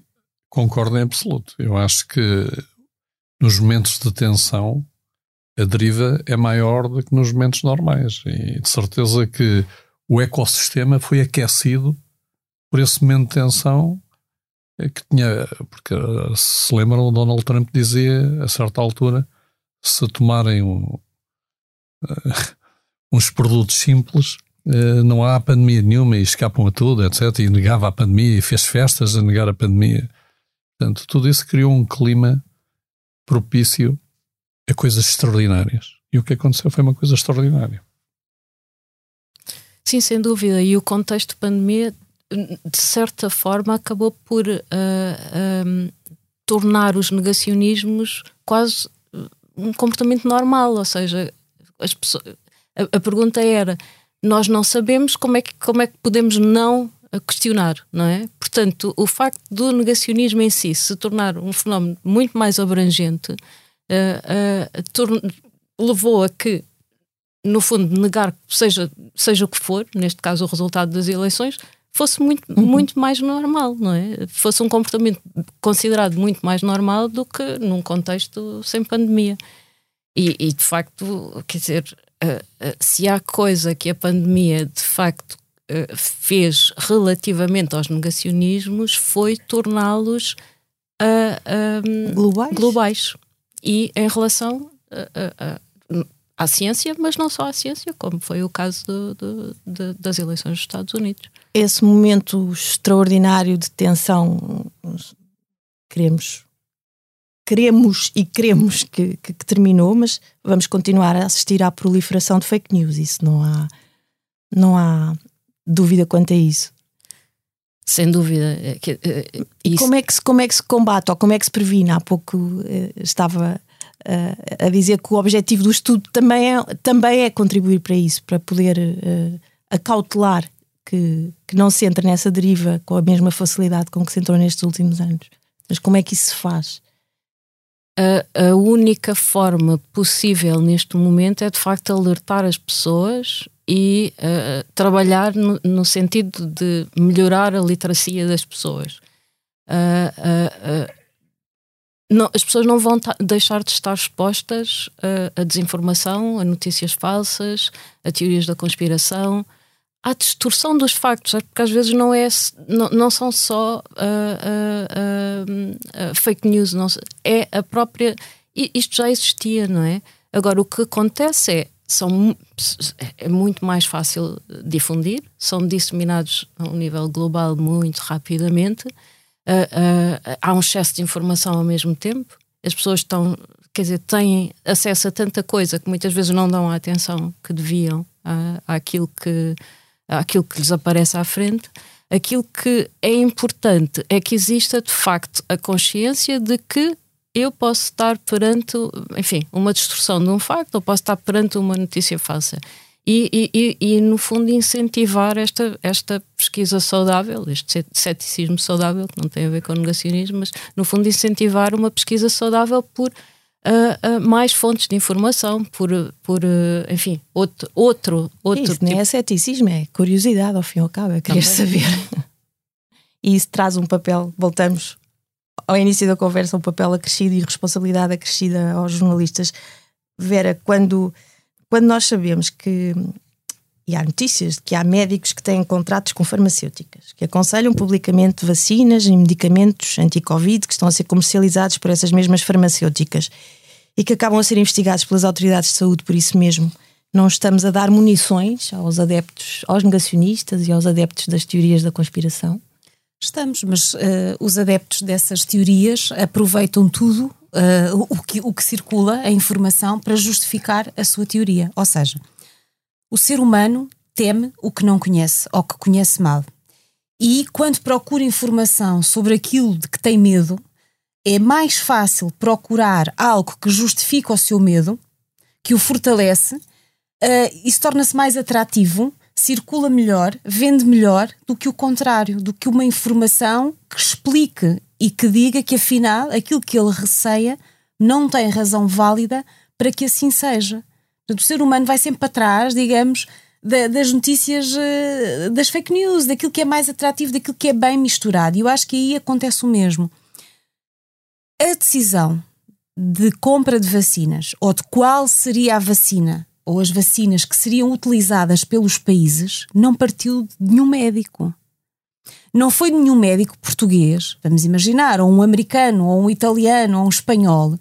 concordo em absoluto. Eu acho que nos momentos de tensão a deriva é maior do que nos momentos normais. E de certeza que o ecossistema foi aquecido por esse momento de tensão que tinha. Porque se lembram, o Donald Trump dizia a certa altura: se tomarem um, uh, uns produtos simples, uh, não há pandemia nenhuma e escapam a tudo, etc. E negava a pandemia e fez festas a negar a pandemia. Portanto, tudo isso criou um clima propício a coisas extraordinárias. E o que aconteceu foi uma coisa extraordinária. Sim, sem dúvida. E o contexto de pandemia, de certa forma, acabou por uh, um, tornar os negacionismos quase um comportamento normal. Ou seja, as pessoas, a, a, pergunta era: nós não sabemos como é que, como é que podemos não questionar, não é? Portanto, o facto do negacionismo em si se tornar um fenómeno muito mais abrangente uh, uh, levou a que, no fundo, negar seja, seja o que for, neste caso o resultado das eleições, fosse muito, uhum. muito mais normal, não é? Fosse um comportamento considerado muito mais normal do que num contexto sem pandemia. E, e de facto, quer dizer, uh, se há coisa que a pandemia de facto fez relativamente aos negacionismos foi torná-los globais. globais e em relação à ciência, mas não só à ciência, como foi o caso do, do, de, das eleições dos Estados Unidos. Esse momento extraordinário de tensão, queremos queremos e queremos que, que, que, terminou, mas vamos continuar a assistir à proliferação de fake news. Isso não há, não há dúvida quanto a isso. Sem dúvida. É eh, e como é, que se, como é que se combate ou como é que se previne? Há pouco eh, estava eh, a dizer que o objetivo do estudo também é, também é contribuir para isso, para poder acautelar que, que não se entre nessa deriva com a mesma facilidade com que se entrou nestes últimos anos. Mas como é que isso se faz? A, a, única forma possível neste momento é de facto alertar as pessoas e uh, trabalhar no, no, sentido de melhorar a literacia das pessoas. Uh, uh, não, as pessoas não vão deixar de estar expostas a desinformação, a notícias falsas, a teorias da conspiração, à distorção dos factos, é porque às vezes não, é, não, não são só fake news, não, é a própria. Isto já existia, não é? Agora, o que acontece é são, é muito mais fácil difundir, são disseminados a um nível global muito rapidamente, uh, uh, há um excesso de informação ao mesmo tempo, as pessoas estão, quer dizer, têm acesso a tanta coisa que muitas vezes não dão a atenção que deviam à, àquilo, que, àquilo que lhes aparece à frente. Aquilo que é importante é que exista de facto a consciência de que eu posso estar perante, enfim, uma distorção de um facto, ou posso estar perante uma notícia falsa. E, e, e, no fundo, incentivar esta, esta pesquisa saudável, este ceticismo saudável, que não tem a ver com negacionismo, mas no fundo, incentivar uma pesquisa saudável por uh, uh, mais fontes de informação, por, por uh, enfim, outro. outro, outro isso tipo... não é ceticismo, é curiosidade, ao fim e ao cabo, é querer saber. e isso traz um papel, voltamos ao início da conversa, um papel acrescido e responsabilidade acrescida aos jornalistas. Vera, quando quando nós sabemos que e há notícias de que há médicos que têm contratos com farmacêuticas, que aconselham publicamente vacinas e medicamentos anti-Covid que estão a ser comercializados por essas mesmas farmacêuticas e que acabam a ser investigados pelas autoridades de saúde por isso mesmo. Não estamos a dar munições aos adeptos, aos negacionistas e aos adeptos das teorias da conspiração? Estamos, mas uh, os adeptos dessas teorias aproveitam tudo uh, o, que, o que circula, a informação, para justificar a sua teoria. Ou seja, o ser humano teme o que não conhece ou que conhece mal. E quando procura informação sobre aquilo de que tem medo, é mais fácil procurar algo que justifica o seu medo, que o fortalece, uh, e torna-se mais atrativo, circula melhor, vende melhor do que o contrário, do que uma informação que explique e que diga que afinal aquilo que ele receia não tem razão válida para que assim seja. O ser humano vai sempre para trás, digamos, das notícias, eh, das fake news, daquilo que é mais atrativo, daquilo que é bem misturado. E eu acho que aí acontece o mesmo. A decisão de compra de vacinas, ou de qual seria a vacina, ou as vacinas que seriam utilizadas pelos países, não partiu de nenhum médico. Não foi nenhum médico português, vamos imaginar, ou um americano, ou um italiano, ou um espanhol,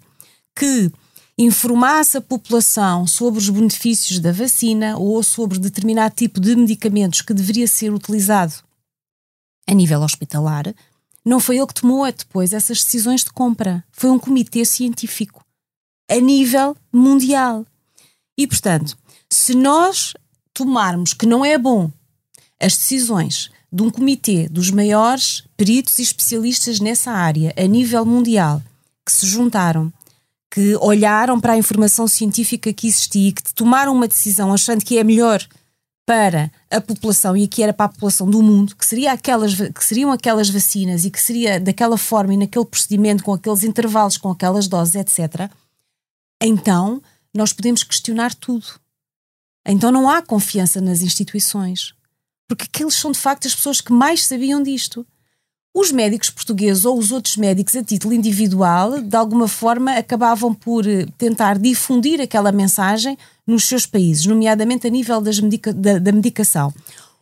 que informasse a população sobre os benefícios da vacina ou sobre determinado tipo de medicamentos que deveria ser utilizado a nível hospitalar, não foi ele que tomou depois essas decisões de compra. Foi um comitê científico a nível mundial. E, portanto, se nós tomarmos que não é bom as decisões de um comitê dos maiores peritos e especialistas nessa área a nível mundial que se juntaram, que olharam para a informação científica que existia e que tomaram uma decisão achando que é melhor para a população e que era para a população do mundo, que, seria aquelas, que seriam aquelas vacinas e que seria daquela forma e naquele procedimento, com aqueles intervalos, com aquelas doses, etc., então nós podemos questionar tudo. Então não há confiança nas instituições porque aqueles são de facto as pessoas que mais sabiam disto. Os médicos portugueses ou os outros médicos a título individual, de alguma forma, acabavam por eh, tentar difundir aquela mensagem nos seus países, nomeadamente a nível medica da, da, medicação.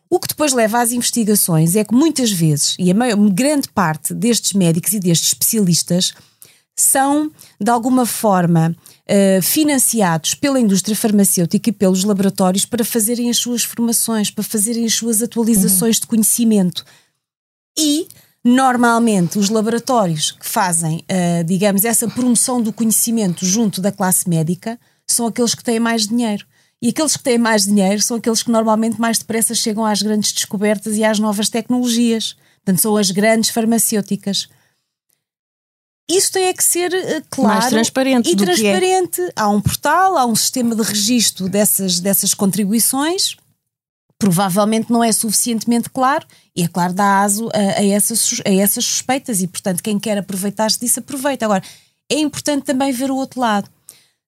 O que depois leva às investigações é que muitas vezes, e a maior, grande parte destes médicos e destes especialistas, são, de alguma forma, uh, financiados pela indústria farmacêutica e pelos laboratórios para fazerem as suas formações, para fazerem as suas atualizações uhum. de conhecimento. E, normalmente, os laboratórios que fazem, uh, digamos, essa promoção do conhecimento junto da classe médica são aqueles que têm mais dinheiro. E aqueles que têm mais dinheiro são aqueles que normalmente mais depressa chegam às grandes descobertas e às novas tecnologias. Portanto, são as grandes farmacêuticas isso tem é que ser uh, claro Mais transparente e é. transparente. É. Há um portal, há um sistema de registro dessas, dessas contribuições. Provavelmente não é suficientemente claro, e é claro, dá aso a, a, essas, a essas suspeitas, e portanto, quem quer aproveitar-se disso, aproveita. Agora, é importante também ver o outro lado.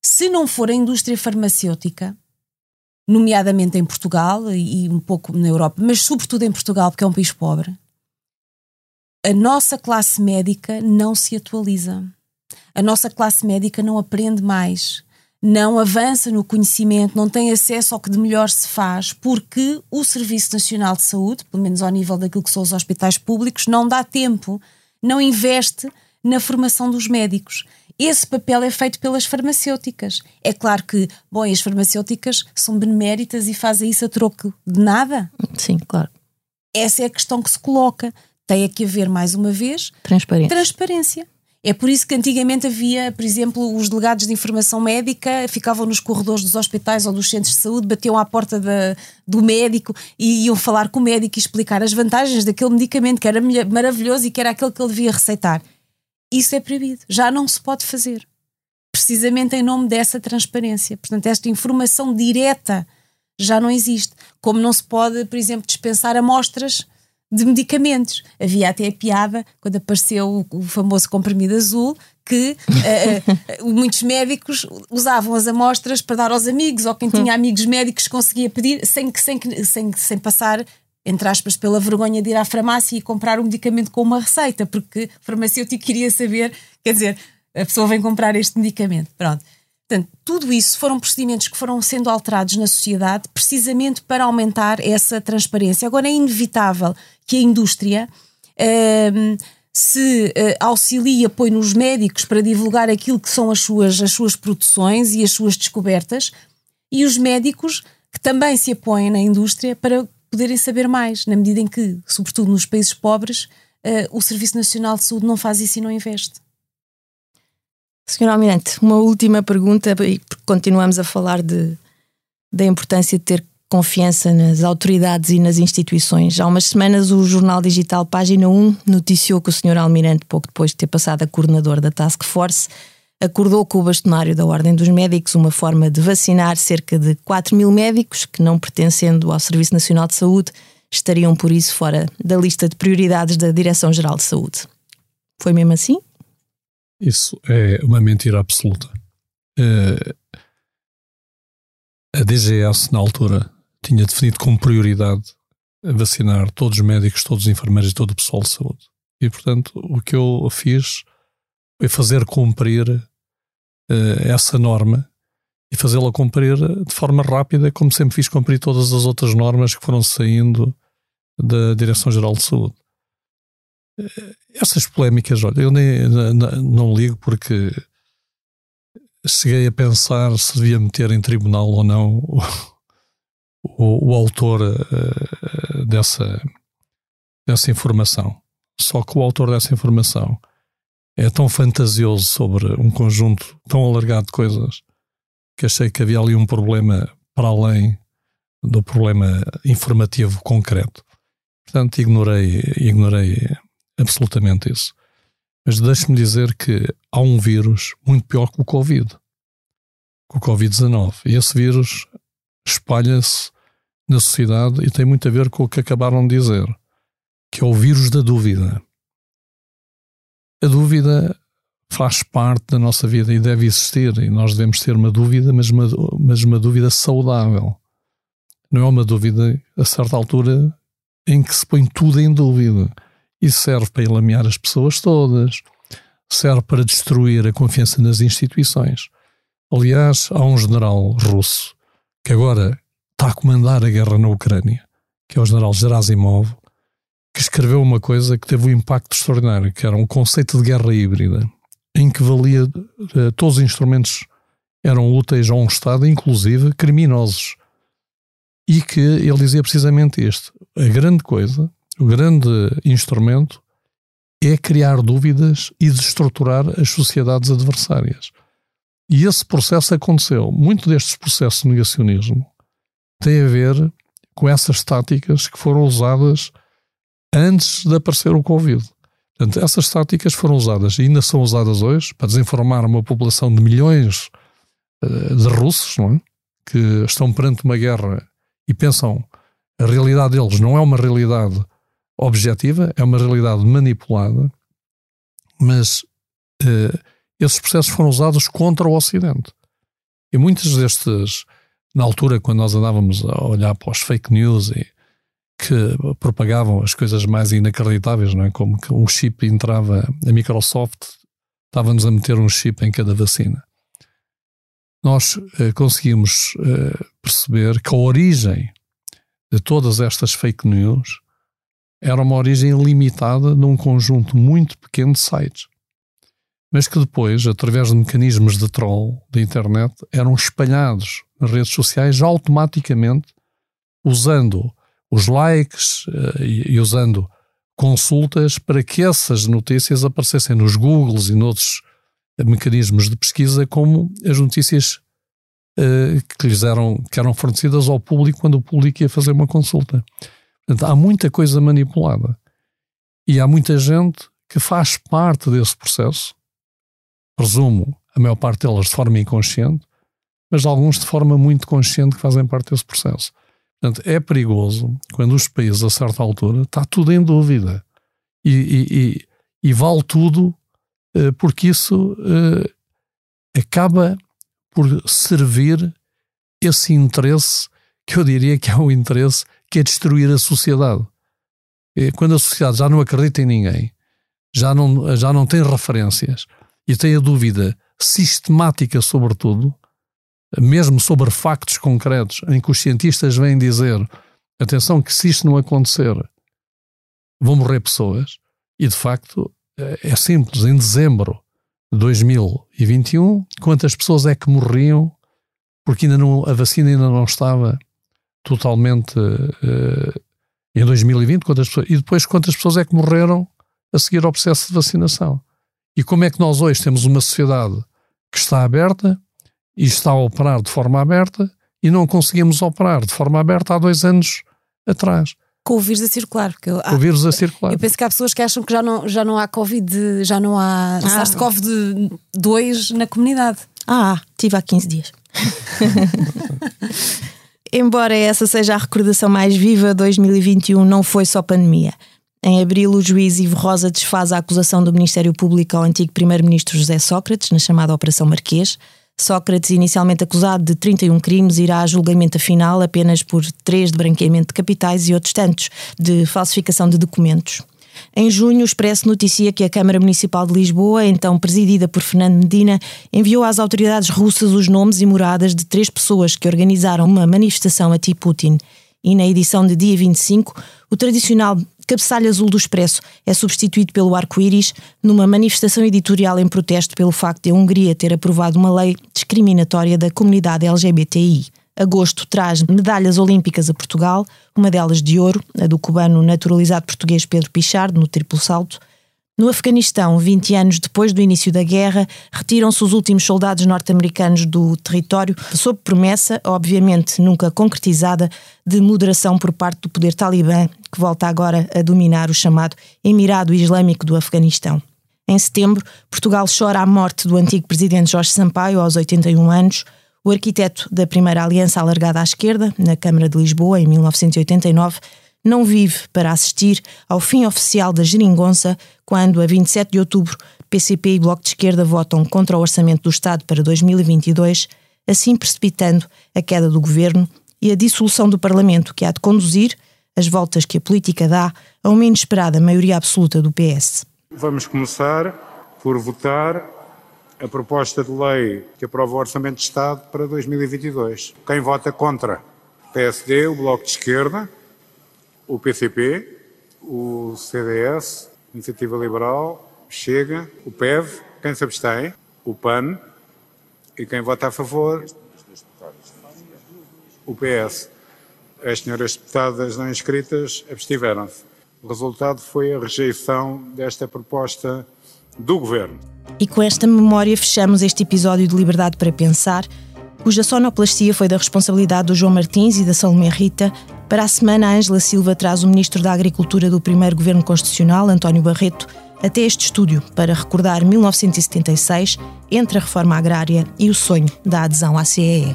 Se não for a indústria farmacêutica, nomeadamente em Portugal e um pouco na Europa, mas sobretudo em Portugal, porque é um país pobre, a nossa classe médica não se atualiza. A nossa classe médica não aprende mais, não avança no conhecimento, não tem acesso ao que de melhor se faz, porque o Serviço Nacional de Saúde, pelo menos ao nível daquilo que são os hospitais públicos, não dá tempo, não investe na formação dos médicos. Esse papel é feito pelas farmacêuticas. É claro que, bom, as farmacêuticas são beneméritas e fazem isso a troco de nada. Sim, claro. Essa é a questão que se coloca tem que haver, mais uma vez, transparência. transparência. É por isso que antigamente havia, por exemplo, os delegados de informação médica ficavam nos corredores dos hospitais ou dos centros de saúde, batiam à porta da, do médico e iam falar com o médico e explicar as vantagens daquele medicamento que era maravilhoso e que era aquele que ele devia receitar. Isso é proibido, já não se pode fazer. Precisamente em nome dessa transparência. Portanto, esta informação direta já não existe. Como não se pode, por exemplo, dispensar amostras de medicamentos. Havia até a piada, quando apareceu o, famoso comprimido azul, que uh, uh, muitos médicos usavam as amostras para dar aos amigos, ou quem tinha amigos médicos conseguia pedir, sem, sem, sem, sem passar, entre aspas, pela vergonha de ir à farmácia e comprar um medicamento com uma receita, porque o farmacêutico queria saber, quer dizer, a pessoa vem comprar este medicamento. Pronto. Portanto, tudo isso foram procedimentos que foram sendo alterados na sociedade precisamente para aumentar essa transparência. Agora é inevitável que a indústria uh, se uh, auxilie e apoie nos médicos para divulgar aquilo que são as suas, as suas produções e as suas descobertas, e os médicos que também se apoiem na indústria para poderem saber mais, na medida em que, sobretudo nos países pobres, uh, o Serviço Nacional de Saúde não faz isso e não investe. Senhor Almirante, uma última pergunta, porque continuamos a falar de, da importância de ter confiança nas autoridades e nas instituições. Há umas semanas o jornal digital Página 1 noticiou que o Sr. Almirante, pouco depois de ter passado a coordenador da Task Force, acordou com o bastonário da Ordem dos Médicos uma forma de vacinar cerca de 4 mil médicos que, não pertencendo ao Serviço Nacional de Saúde, estariam por isso fora da lista de prioridades da Direção-Geral de Saúde. Foi mesmo assim? Isso é uma mentira absoluta. Uh, a DGS, na altura, tinha definido como prioridade vacinar todos os médicos, todos os enfermeiros e todo o pessoal de saúde. E, portanto, o que eu fiz foi fazer cumprir uh, essa norma e fazê-la cumprir de forma rápida, como sempre fiz cumprir todas as outras normas que foram saindo da Direção-Geral de Saúde. Essas polémicas, olha, eu nem, não, não ligo porque cheguei a pensar se devia meter em tribunal ou não o, o, autor uh, dessa, dessa informação. Só que o autor dessa informação é tão fantasioso sobre um conjunto tão alargado de coisas que achei que havia ali um problema para além do problema informativo concreto. Portanto, ignorei, ignorei absolutamente isso. Mas deixe-me dizer que há um vírus muito pior que o Covid, que o Covid-19. E esse vírus espalha-se na sociedade e tem muito a ver com o que acabaram de dizer, que é o vírus da dúvida. A dúvida faz parte da nossa vida e deve existir, e nós devemos ter uma dúvida, mas uma, mas uma dúvida saudável. Não é uma dúvida, a certa altura, em que se põe tudo em dúvida. Isso serve para enlamear as pessoas todas, serve para destruir a confiança nas instituições. Aliás, há um general russo que agora está a comandar a guerra na Ucrânia, que é o general Gerasimov, que escreveu uma coisa que teve um impacto extraordinário, que era um conceito de guerra híbrida, em que valia uh, todos os instrumentos eram úteis a um Estado, inclusive criminosos. E que ele dizia precisamente isto: a grande coisa o grande instrumento é criar dúvidas e destruturar as sociedades adversárias. E esse processo aconteceu. Muito destes processos de negacionismo tem a ver com essas táticas que foram usadas antes de aparecer o Covid. Portanto, essas táticas foram usadas e ainda são usadas hoje para desinformar uma população de milhões uh, de russos é? que estão perante uma guerra e pensam a realidade deles não é uma realidade objetiva, é uma realidade manipulada, mas uh, esses processos foram usados contra o Ocidente. E muitos destes, na altura, quando nós andávamos a olhar para os fake news e que propagavam as coisas mais inacreditáveis, não é? como que um chip entrava, a Microsoft estava-nos a meter um chip em cada vacina. Nós uh, conseguimos uh, perceber que a origem de todas estas fake news era uma origem limitada num conjunto muito pequeno de sites, mas que depois, através de mecanismos de troll da internet, eram espalhados nas redes sociais automaticamente, usando os likes uh, e, usando consultas para que essas notícias aparecessem nos Googles e noutros mecanismos de pesquisa como as notícias uh, que lhes eram, que eram fornecidas ao público quando o público ia fazer uma consulta. Portanto, há muita coisa manipulada. E há muita gente que faz parte desse processo, presumo, a maior parte delas de forma inconsciente, mas alguns de forma muito consciente que fazem parte desse processo. Portanto, é perigoso quando os países, a certa altura, está tudo em dúvida e, e, e, e vale tudo, uh, porque isso uh, acaba por servir esse interesse que eu diria que é um interesse que é destruir a sociedade. Quando a sociedade já não acredita em ninguém, já não, já não tem referências e tem a dúvida sistemática sobre tudo, mesmo sobre factos concretos, em que os cientistas vêm dizer: atenção, que se isto não acontecer, vão morrer pessoas, e de facto é simples. Em dezembro de 2021, quantas pessoas é que morriam porque ainda não, a vacina ainda não estava totalmente uh, em 2020? Quantas pessoas, e depois, quantas pessoas é que morreram a seguir ao processo de vacinação? E como é que nós hoje temos uma sociedade que está aberta e está a operar de forma aberta e não conseguimos operar de forma aberta há dois anos atrás. Com o vírus a circular. Porque eu, Com o vírus a circular. Eu penso que há pessoas que acham que já não, já não há Covid, já não há ah. SARS-CoV-2 na comunidade. Ah, tive há 15 dias. Embora essa seja a recordação mais viva, 2021 não foi só pandemia. Em abril, o juiz Ivo Rosa desfaz a acusação do Ministério Público ao antigo primeiro-ministro José Sócrates, na chamada Operação Marquês. Sócrates, inicialmente acusado de 31 crimes, irá a julgamento final apenas por três de branqueamento de capitais e outros tantos de falsificação de documentos. Em junho, o Expresso noticia que a Câmara Municipal de Lisboa, então presidida por Fernando Medina, enviou às autoridades russas os nomes e moradas de três pessoas que organizaram uma manifestação a Ti Putin. E na edição de dia 25, o tradicional cabeçalho azul do Expresso é substituído pelo arco-íris numa manifestação editorial em protesto pelo facto de a Hungria ter aprovado uma lei discriminatória da comunidade LGBTI. Agosto traz medalhas olímpicas a Portugal, uma delas de ouro, a do cubano naturalizado português Pedro Pichardo, no triplo salto, no Afeganistão, 20 anos depois do início da guerra, retiram-se os últimos soldados norte-americanos do território, sob promessa, obviamente nunca concretizada, de moderação por parte do poder talibã, que volta agora a dominar o chamado Emirado Islâmico do Afeganistão. Em setembro, Portugal chora a morte do antigo presidente Jorge Sampaio, aos 81 anos, o arquiteto da primeira aliança alargada à esquerda, na Câmara de Lisboa, em 1989 não vive para assistir ao fim oficial da geringonça, quando, a 27 de outubro, PCP e Bloco de Esquerda votam contra o Orçamento do Estado para 2022, assim precipitando a queda do governo e a dissolução do Parlamento, que há de conduzir as voltas que a política dá a uma inesperada maioria absoluta do PS. Vamos começar por votar a proposta de lei que aprova o Orçamento de Estado para 2022. Quem vota contra? PSD, o Bloco de Esquerda, o PCP, o CDS, Iniciativa Liberal, Chega, o PEV, quem se abstém, o PAN e quem vota a favor, o PS. As senhoras deputadas não inscritas abstiveram-se. O resultado foi a rejeição desta proposta do Governo. E com esta memória fechamos este episódio de Liberdade para Pensar, cuja sonoplastia foi da responsabilidade do João Martins e da Salomé Rita, para a semana, Ângela Silva traz o Ministro da Agricultura do primeiro Governo Constitucional, António Barreto, até este estúdio para recordar 1976, entre a reforma agrária e o sonho da adesão à CEE.